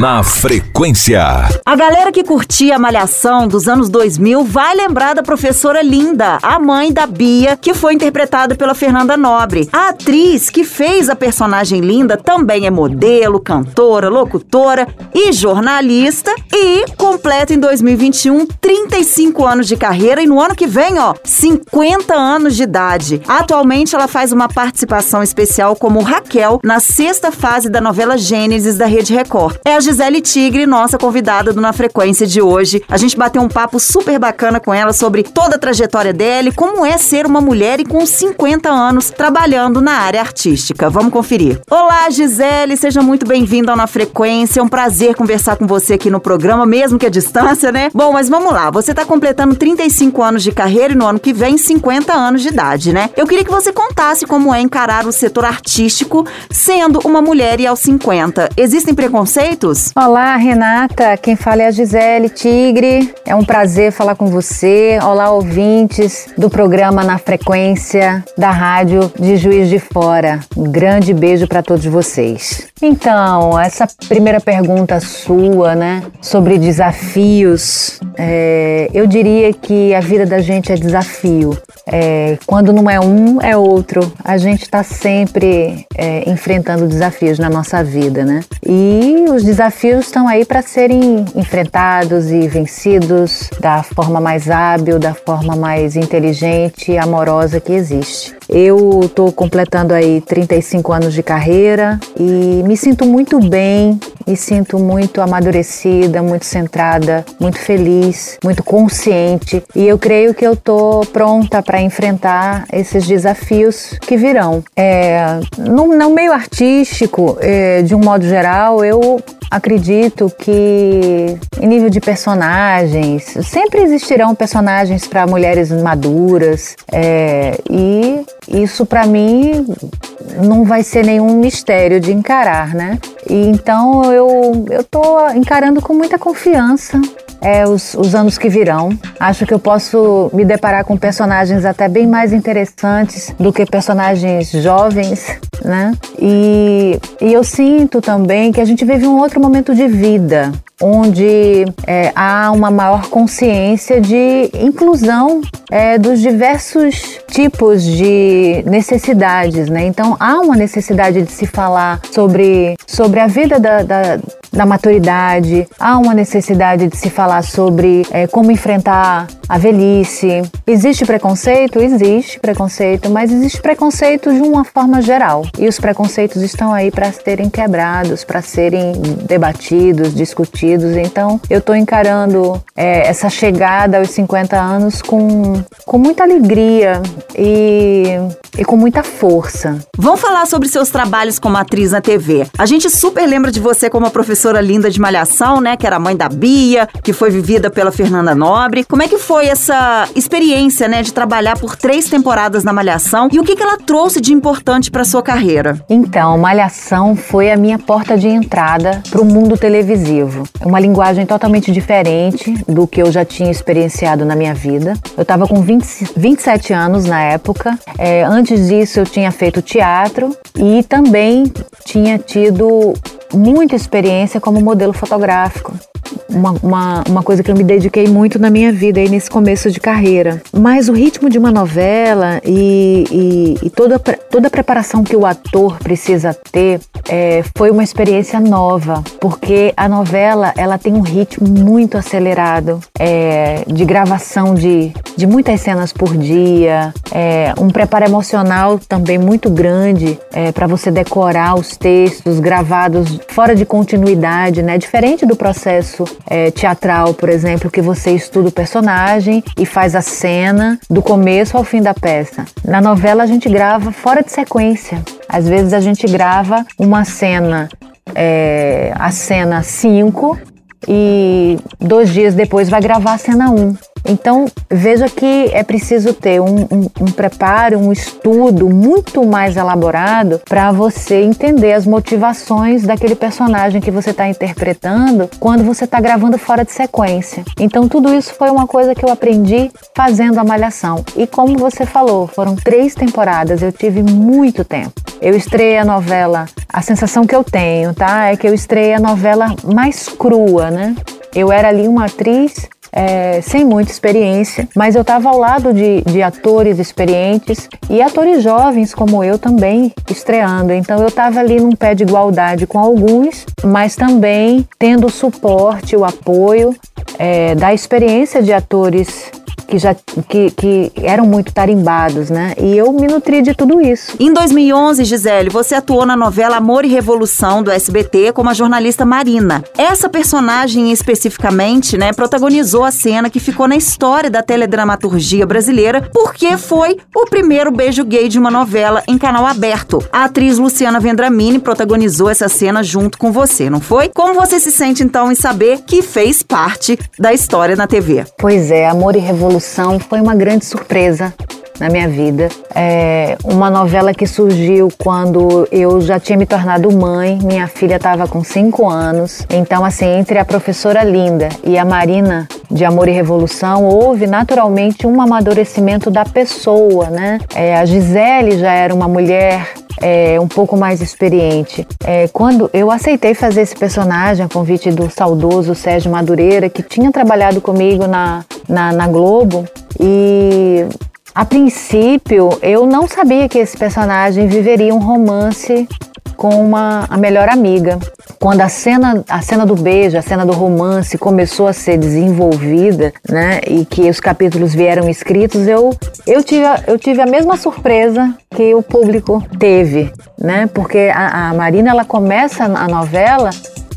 Na frequência. A galera que curtia a Malhação dos anos 2000 vai lembrar da professora Linda, a mãe da Bia, que foi interpretada pela Fernanda Nobre. A atriz que fez a personagem Linda também é modelo, cantora, locutora e jornalista e completa em 2021 35 anos de carreira e no ano que vem, ó, 50 anos de idade. Atualmente ela faz uma participação especial como Raquel na sexta fase da novela Gênesis da Rede Record. É a Gisele Tigre, nossa convidada do Na Frequência de hoje. A gente bateu um papo super bacana com ela sobre toda a trajetória dela e como é ser uma mulher e com 50 anos trabalhando na área artística. Vamos conferir. Olá, Gisele, seja muito bem-vinda ao Na Frequência. É um prazer conversar com você aqui no programa, mesmo que a distância, né? Bom, mas vamos lá. Você está completando 35 anos de carreira e no ano que vem 50 anos de idade, né? Eu queria que você contasse como é encarar o setor artístico sendo uma mulher e aos 50. Existem preconceitos? Olá, Renata. Quem fala é a Gisele Tigre. É um prazer falar com você. Olá, ouvintes do programa Na Frequência da Rádio de Juiz de Fora. Um grande beijo para todos vocês. Então, essa primeira pergunta sua, né, sobre desafios, é, eu diria que a vida da gente é desafio. É, quando não é um, é outro. A gente está sempre é, enfrentando desafios na nossa vida, né? E os desafios estão aí para serem enfrentados e vencidos da forma mais hábil, da forma mais inteligente e amorosa que existe. Eu estou completando aí 35 anos de carreira e me sinto muito bem, me sinto muito amadurecida, muito centrada, muito feliz, muito consciente e eu creio que eu estou pronta para enfrentar esses desafios que virão. É, no, no meio artístico, é, de um modo geral, eu acredito que em nível de personagens, sempre existirão personagens para mulheres maduras é, e isso para mim não vai ser nenhum mistério de encarar, né? E então eu eu tô encarando com muita confiança é, os, os anos que virão. Acho que eu posso me deparar com personagens até bem mais interessantes do que personagens jovens, né? E, e eu sinto também que a gente vive um outro momento de vida, onde é, há uma maior consciência de inclusão é, dos diversos tipos de necessidades, né? Então há uma necessidade de se falar sobre, sobre a vida da, da, da maturidade, há uma necessidade de se falar sobre é, como enfrentar a velhice. Existe preconceito? Existe preconceito, mas existe preconceito de uma forma geral. E os preconceitos estão aí para serem quebrados, para serem debatidos, discutidos. Então, eu estou encarando é, essa chegada aos 50 anos com, com muita alegria e, e com muita força. Vamos falar sobre seus trabalhos como atriz na TV. A gente super lembra de você como a professora linda de Malhação, né? Que era a mãe da Bia, que foi vivida pela Fernanda Nobre. Como é que foi essa experiência, né, de trabalhar por três temporadas na Malhação e o que, que ela trouxe de importante para sua carreira? Então, Malhação foi a minha porta de entrada para o mundo televisivo. É uma linguagem totalmente diferente do que eu já tinha experienciado na minha vida. Eu estava com 20, 27 anos na época. É, antes disso, eu tinha feito teatro e também tinha tido muita experiência como modelo fotográfico uma, uma, uma coisa que eu me dediquei muito na minha vida aí nesse começo de carreira. Mas o ritmo de uma novela e, e, e toda, toda a preparação que o ator precisa ter é, foi uma experiência nova, porque a novela ela tem um ritmo muito acelerado é, de gravação de, de muitas cenas por dia, é, um preparo emocional também muito grande é, para você decorar os textos gravados fora de continuidade, né? Diferente do processo é, teatral, por exemplo, que você estuda o personagem e faz a cena do começo ao fim da peça. Na novela a gente grava fora de sequência. Às vezes a gente grava uma cena, é, a cena 5 e dois dias depois vai gravar a cena 1. Um. Então, veja que é preciso ter um, um, um preparo, um estudo muito mais elaborado para você entender as motivações daquele personagem que você está interpretando quando você está gravando fora de sequência. Então, tudo isso foi uma coisa que eu aprendi fazendo a Malhação. E como você falou, foram três temporadas, eu tive muito tempo. Eu estreiei a novela, a sensação que eu tenho, tá? É que eu estreiei a novela mais crua, né? Eu era ali uma atriz é, sem muita experiência, mas eu estava ao lado de, de atores experientes e atores jovens como eu também estreando. Então eu estava ali num pé de igualdade com alguns, mas também tendo o suporte, o apoio é, da experiência de atores que já que, que eram muito tarimbados, né? E eu me nutri de tudo isso. Em 2011, Gisele, você atuou na novela Amor e Revolução do SBT como a jornalista Marina. Essa personagem especificamente, né, protagonizou a cena que ficou na história da teledramaturgia brasileira porque foi o primeiro beijo gay de uma novela em canal aberto. A atriz Luciana Vendramini protagonizou essa cena junto com você, não foi? Como você se sente então em saber que fez parte da história na TV? Pois é, Amor e Revolução foi uma grande surpresa na minha vida. É uma novela que surgiu quando eu já tinha me tornado mãe, minha filha estava com 5 anos. Então, assim, entre a professora Linda e a Marina de Amor e Revolução, houve naturalmente um amadurecimento da pessoa, né? É, a Gisele já era uma mulher é, um pouco mais experiente. É, quando eu aceitei fazer esse personagem, a convite do saudoso Sérgio Madureira, que tinha trabalhado comigo na, na, na Globo, e a princípio eu não sabia que esse personagem viveria um romance com uma, a melhor amiga. Quando a cena, a cena do beijo, a cena do romance começou a ser desenvolvida, né, e que os capítulos vieram escritos, eu, eu, tive, eu tive a mesma surpresa que o público teve, né, porque a, a Marina ela começa a novela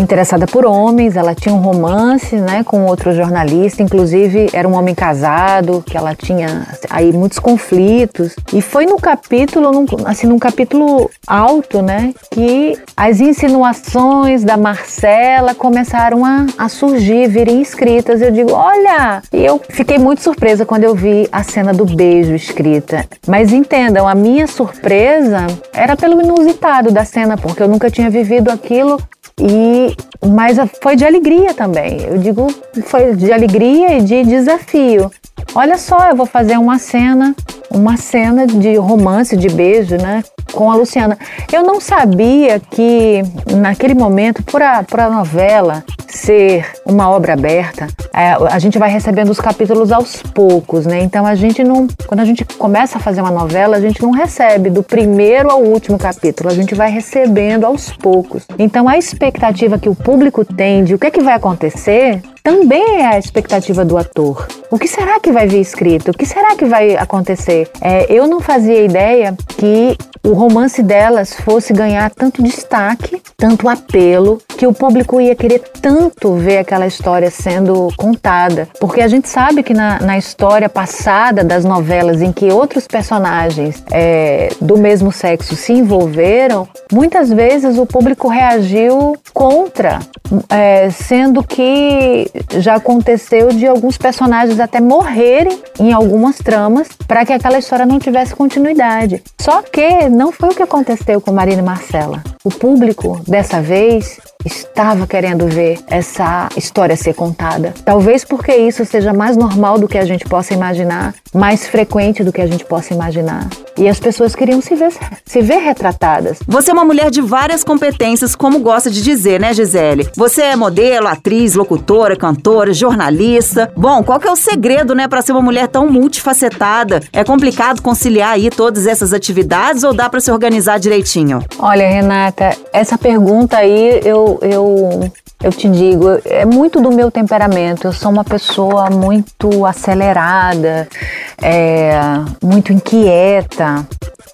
interessada por homens, ela tinha um romance, né, com outro jornalista, inclusive era um homem casado, que ela tinha aí muitos conflitos. E foi no capítulo, num, assim, num capítulo alto, né, que as insinuações da Marcela começaram a, a surgir, virem escritas. Eu digo, olha! E eu fiquei muito surpresa quando eu vi a cena do beijo escrita. Mas entendam, a minha surpresa era pelo inusitado da cena, porque eu nunca tinha vivido aquilo e mas foi de alegria também. Eu digo, foi de alegria e de desafio. Olha só, eu vou fazer uma cena, uma cena de romance, de beijo, né? Com a Luciana. Eu não sabia que naquele momento, por a, por a novela ser uma obra aberta, é, a gente vai recebendo os capítulos aos poucos, né? Então a gente não. Quando a gente começa a fazer uma novela, a gente não recebe do primeiro ao último capítulo, a gente vai recebendo aos poucos. Então a expectativa que o público tem de o que, é que vai acontecer também é a expectativa do ator. O que será que vai vir escrito? O que será que vai acontecer? É, eu não fazia ideia que o romance delas fosse ganhar tanto destaque, tanto apelo, que o público ia querer tanto ver aquela história sendo contada. Porque a gente sabe que na, na história passada das novelas em que outros personagens é, do mesmo sexo se envolveram, muitas vezes o público reagiu contra, é, sendo que já aconteceu de alguns personagens até morrerem em algumas tramas para que aquela história não tivesse continuidade. Só que não foi o que aconteceu com Marina Marcela. O público, dessa vez, estava querendo ver essa história ser contada. Talvez porque isso seja mais normal do que a gente possa imaginar, mais frequente do que a gente possa imaginar. E as pessoas queriam se ver, se ver retratadas. Você é uma mulher de várias competências, como gosta de dizer, né, Gisele? Você é modelo, atriz, locutora, cantora, jornalista. Bom, qual que é o segredo, né, para ser uma mulher tão multifacetada? É complicado conciliar aí todas essas atividades ou dá para se organizar direitinho? Olha, Renata, essa pergunta aí eu eu, te digo, é muito do meu temperamento. Eu sou uma pessoa muito acelerada, é, muito inquieta.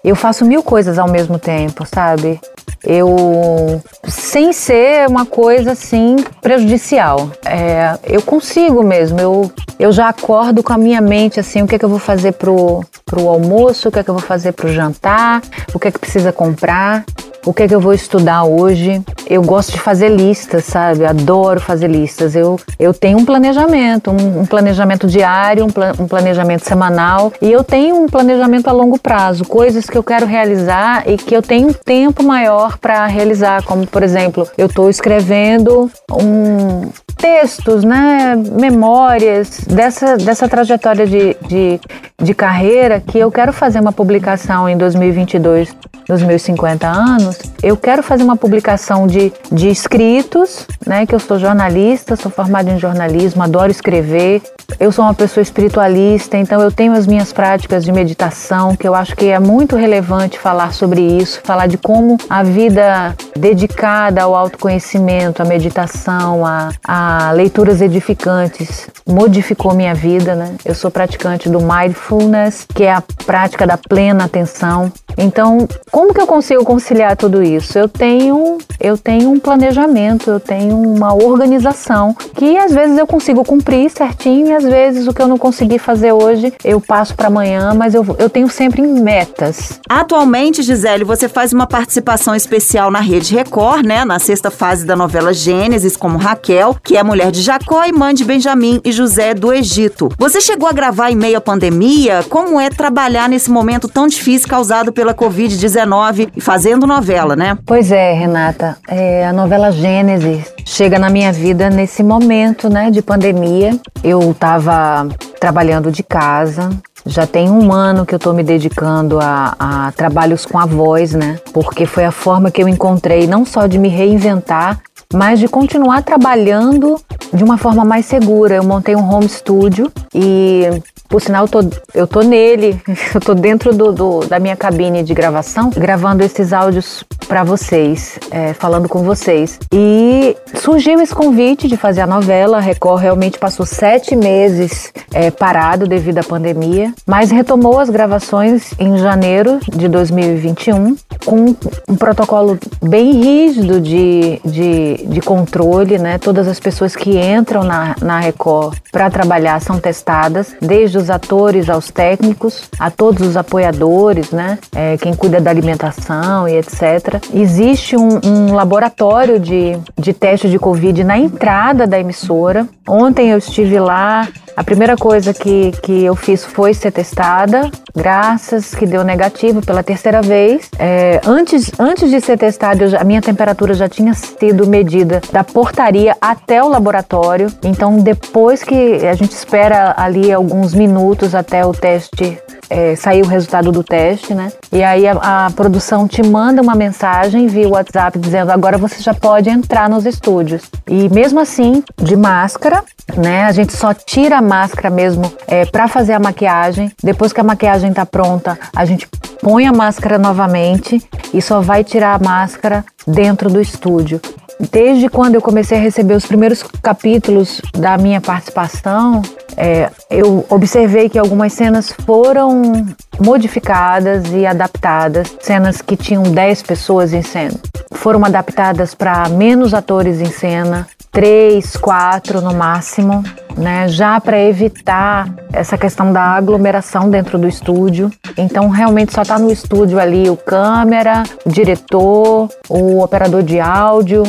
Eu faço mil coisas ao mesmo tempo, sabe? Eu, sem ser uma coisa assim prejudicial, é, eu consigo mesmo. Eu, eu já acordo com a minha mente assim: o que é que eu vou fazer pro, pro almoço, o que é que eu vou fazer pro jantar, o que é que precisa comprar. o que é que eu vou estudar hoje. Eu gosto de fazer listas, sabe? Adoro fazer listas. Eu, eu tenho um planejamento, um, um planejamento diário, um, pla um planejamento semanal e eu tenho um planejamento a longo prazo, coisas que eu quero realizar e que eu tenho um tempo maior para realizar, como por exemplo, eu estou escrevendo um textos, né, memórias dessa, dessa trajetória de, de, de carreira que eu quero fazer uma publicação em 2022 nos meus 50 anos, eu quero fazer uma publicação de, de escritos, né? Que eu sou jornalista, sou formada em jornalismo, adoro escrever. Eu sou uma pessoa espiritualista, então eu tenho as minhas práticas de meditação, que eu acho que é muito relevante falar sobre isso, falar de como a vida dedicada ao autoconhecimento, à meditação, a, a leituras edificantes modificou minha vida, né? Eu sou praticante do mindfulness, que é a prática da plena atenção. Então, como que eu consigo conciliar tudo isso? Eu tenho, eu tenho um planejamento, eu tenho uma organização que às vezes eu consigo cumprir certinho e às vezes o que eu não consegui fazer hoje eu passo para amanhã, mas eu, eu tenho sempre metas. Atualmente, Gisele, você faz uma participação especial na Rede Record, né? Na sexta fase da novela Gênesis, como Raquel, que é mulher de Jacó e mãe de Benjamim e José do Egito. Você chegou a gravar em meio à pandemia? Como é trabalhar nesse momento tão difícil causado pela Covid-19? e fazendo novela, né? Pois é, Renata. É, a novela Gênesis chega na minha vida nesse momento, né, de pandemia. Eu estava trabalhando de casa, já tem um ano que eu estou me dedicando a, a, trabalhos com a voz, né? Porque foi a forma que eu encontrei não só de me reinventar, mas de continuar trabalhando de uma forma mais segura. Eu montei um home studio e por sinal, eu tô, eu tô nele, eu tô dentro do, do, da minha cabine de gravação, gravando esses áudios para vocês, é, falando com vocês. E surgiu esse convite de fazer a novela. A Record realmente passou sete meses é, parado devido à pandemia, mas retomou as gravações em janeiro de 2021 com um protocolo bem rígido de, de, de controle, né? Todas as pessoas que entram na, na Record para trabalhar são testadas, desde desde os atores aos técnicos, a todos os apoiadores, né? É, quem cuida da alimentação e etc. Existe um, um laboratório de, de teste de Covid na entrada da emissora. Ontem eu estive lá, a primeira coisa que, que eu fiz foi ser testada, graças que deu negativo pela terceira vez. É, antes, antes de ser testada, a minha temperatura já tinha sido medida da portaria até o laboratório. Então, depois que a gente espera ali alguns minutos até o teste é, sair o resultado do teste, né? E aí a, a, produção te manda uma mensagem via WhatsApp dizendo agora você já pode entrar nos estúdios. E mesmo assim, de máscara, né? A gente só tira a máscara mesmo é, para fazer a maquiagem. Depois que a maquiagem tá pronta, a gente põe a máscara novamente e só vai tirar a máscara dentro do estúdio. Desde quando eu comecei a receber os primeiros capítulos da minha participação, é, eu observei que algumas cenas foram modificadas e adaptadas. Cenas que tinham 10 pessoas em cena foram adaptadas para menos atores em cena, três, quatro no máximo, né? Já para evitar essa questão da aglomeração dentro do estúdio. Então, realmente só está no estúdio ali o câmera, o diretor, o operador de áudio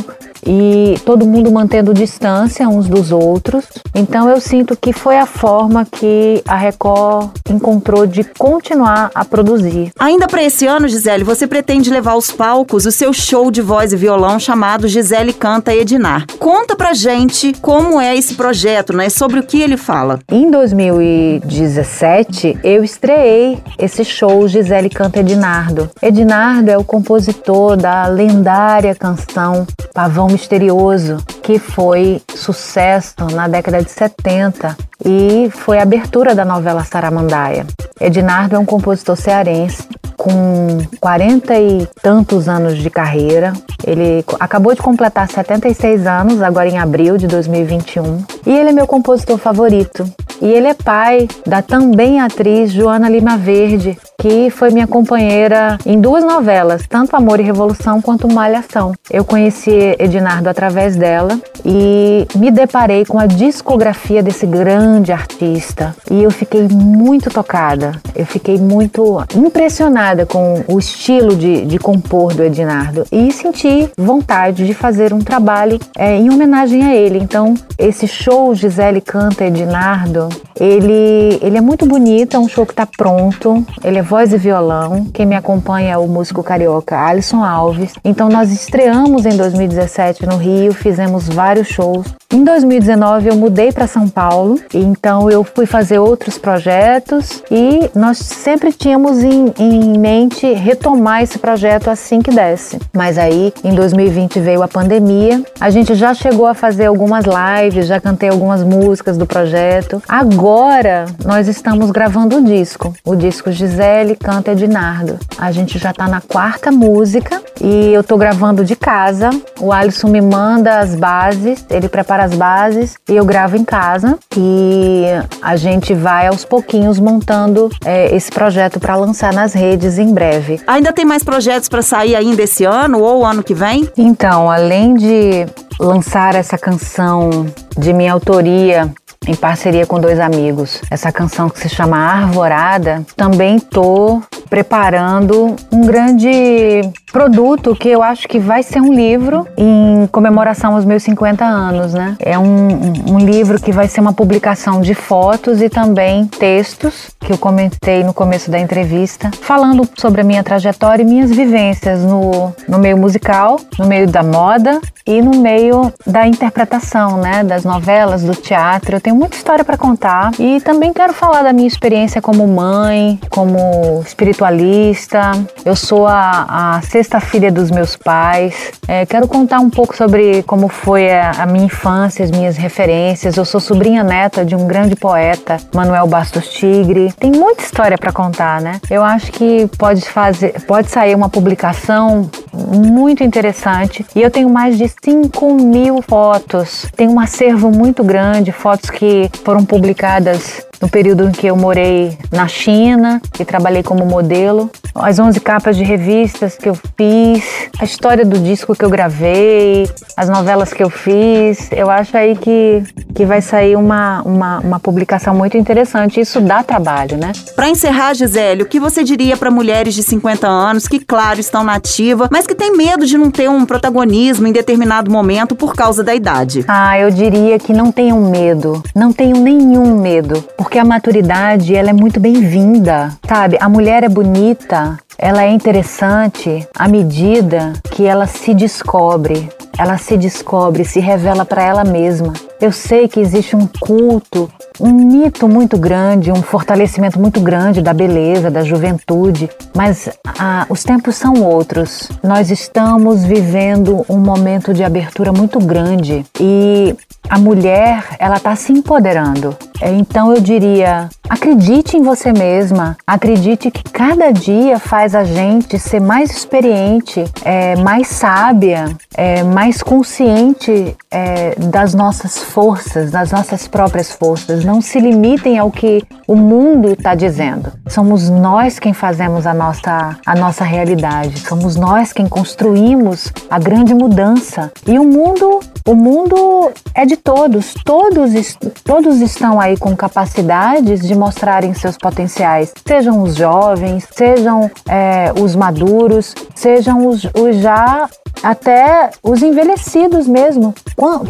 e todo mundo mantendo distância uns dos outros. Então eu sinto que foi a forma que a Record encontrou de continuar a produzir. Ainda para esse ano, Gisele, você pretende levar aos palcos o seu show de voz e violão chamado Gisele Canta Edinar. Conta pra gente como é esse projeto, né? Sobre o que ele fala. Em 2017, eu estreiei esse show Gisele Canta Edinardo. Edinardo é o compositor da lendária canção Pavão Misterioso, que foi sucesso na década de 70 e foi a abertura da novela Saramandaia. Ednardo é um compositor cearense com 40 e tantos anos de carreira. Ele acabou de completar 76 anos, agora em abril de 2021. E ele é meu compositor favorito. e ele é pai da também atriz Joana Lima Verde, que foi minha companheira em duas novelas, tanto Amor e Revolução quanto Malhação. Eu conheci Ednardo através dela e me deparei com a discografia desse grande artista e eu fiquei muito tocada, eu fiquei muito impressionada com o estilo de, de compor do Ednardo e senti vontade de fazer um trabalho é, em homenagem a ele. Então, esse show Gisele Canta Ednardo, ele, ele é muito bonito, é um show que está pronto, ele é voz e violão. Quem me acompanha é o músico carioca Alisson Alves. Então, nós estreamos em 2017 no Rio, fizemos vários shows. Em 2019 eu mudei para São Paulo, então eu fui fazer outros projetos e nós sempre tínhamos em, em, mente retomar esse projeto assim que desse. Mas aí em 2020 veio a pandemia, a gente já chegou a fazer algumas lives, já cantei algumas músicas do projeto. Agora nós estamos gravando o disco, o disco Gisele Canta Ednardo. A gente já está na quarta música e eu estou gravando de casa. O Alisson me manda as bases, ele prepara para as bases e eu gravo em casa e a gente vai aos pouquinhos montando é, esse projeto para lançar nas redes em breve. Ainda tem mais projetos para sair ainda esse ano ou ano que vem? Então, além de lançar essa canção de minha autoria em parceria com dois amigos. Essa canção que se chama Arvorada, também tô preparando um grande produto que eu acho que vai ser um livro em comemoração aos meus 50 anos, né? É um, um, livro que vai ser uma publicação de fotos e também textos que eu comentei no começo da entrevista, falando sobre a minha trajetória e minhas vivências no, no meio musical, no meio da moda e no meio da interpretação, né? Das novelas, do teatro. Eu tenho muita história para contar e também quero falar da minha experiência como mãe, como espiritualista. Eu sou a, a sexta filha dos meus pais. É, quero contar um pouco sobre como foi a, a, minha infância, as minhas referências. Eu sou sobrinha neta de um grande poeta, Manuel Bastos Tigre. Tem muita história para contar, né? Eu acho que pode fazer, pode sair uma publicação muito interessante e eu tenho mais de 5 mil fotos. Tem um acervo muito grande, fotos que foram publicadas no período em que eu morei na China e trabalhei como modelo, as 11 capas de revistas que eu fiz, a história do disco que eu gravei, as novelas que eu fiz. Eu acho aí que, que vai sair uma, uma, uma publicação muito interessante. Isso dá trabalho, né? Para encerrar, Gisele, o que você diria para mulheres de 50 anos que, claro, estão na ativa, mas que têm medo de não ter um protagonismo em determinado momento por causa da idade? Ah, eu diria que não tenham medo, não tenham nenhum medo porque a maturidade ela é muito bem-vinda, sabe? A mulher é bonita, ela é interessante à medida que ela se descobre, ela se descobre, se revela para ela mesma. Eu sei que existe um culto, um mito muito grande, um fortalecimento muito grande da beleza, da juventude, mas ah, os tempos são outros. Nós estamos vivendo um momento de abertura muito grande e a mulher ela está se empoderando. Então eu diria, acredite em você mesma, acredite que cada dia faz a gente ser mais experiente, é, mais sábia, é, mais consciente é, das nossas forças, das nossas próprias forças. Não se limitem ao que o mundo está dizendo. Somos nós quem fazemos a nossa, a nossa realidade. Somos nós quem construímos a grande mudança. E o mundo, o mundo é de todos. Todos, todos estão aí com capacidades de mostrarem seus potenciais. Sejam os jovens, sejam é, os maduros, sejam os, os já até os envelhecidos mesmo.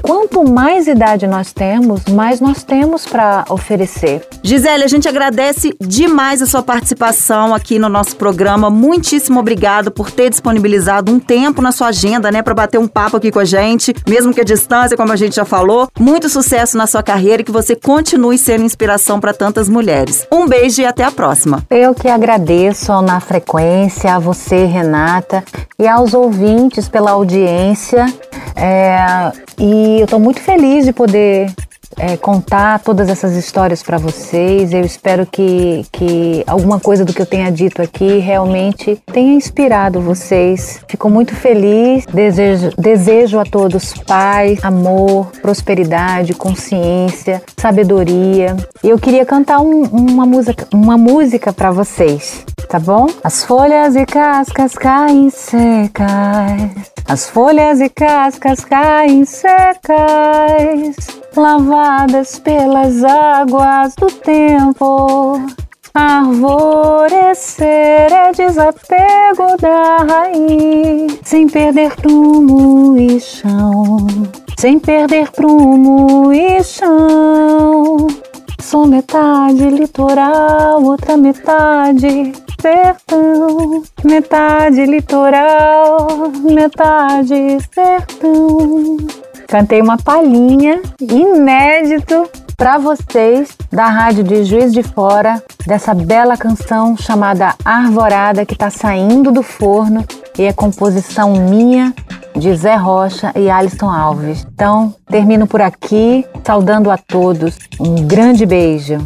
Quanto mais idade nós temos, mais nós temos para oferecer. Gisele, a gente agradece demais a sua participação aqui no nosso programa. Muitíssimo obrigado por ter disponibilizado um tempo na sua agenda, né, para bater um papo aqui com a gente, mesmo que a distância, como a gente já falou. Muito sucesso na sua carreira e que você continue sendo inspiração para tantas mulheres. Um beijo e até a próxima. Eu que agradeço na frequência, a você, Renata, e aos ouvintes pela audiência. É, e eu estou muito feliz de poder é, contar todas essas histórias para vocês. Eu espero que, que alguma coisa do que eu tenha dito aqui realmente tenha inspirado vocês. Fico muito feliz. Desejo, desejo a todos paz, amor, prosperidade, consciência, sabedoria. E eu queria cantar um, uma música, uma música para vocês, tá bom? As folhas e cascas caem secas. As folhas e cascas caem secas, lavadas pelas águas do tempo. Arvorecer é desapego da raiz, sem perder prumo e chão, sem perder prumo e chão. Sou metade litoral, outra metade sertão, metade litoral, metade sertão. Cantei uma palhinha inédito para vocês da rádio de Juiz de Fora dessa bela canção chamada Arvorada que está saindo do forno e é composição minha de Zé Rocha e Alisson Alves. Então, termino por aqui, saudando a todos. Um grande beijo.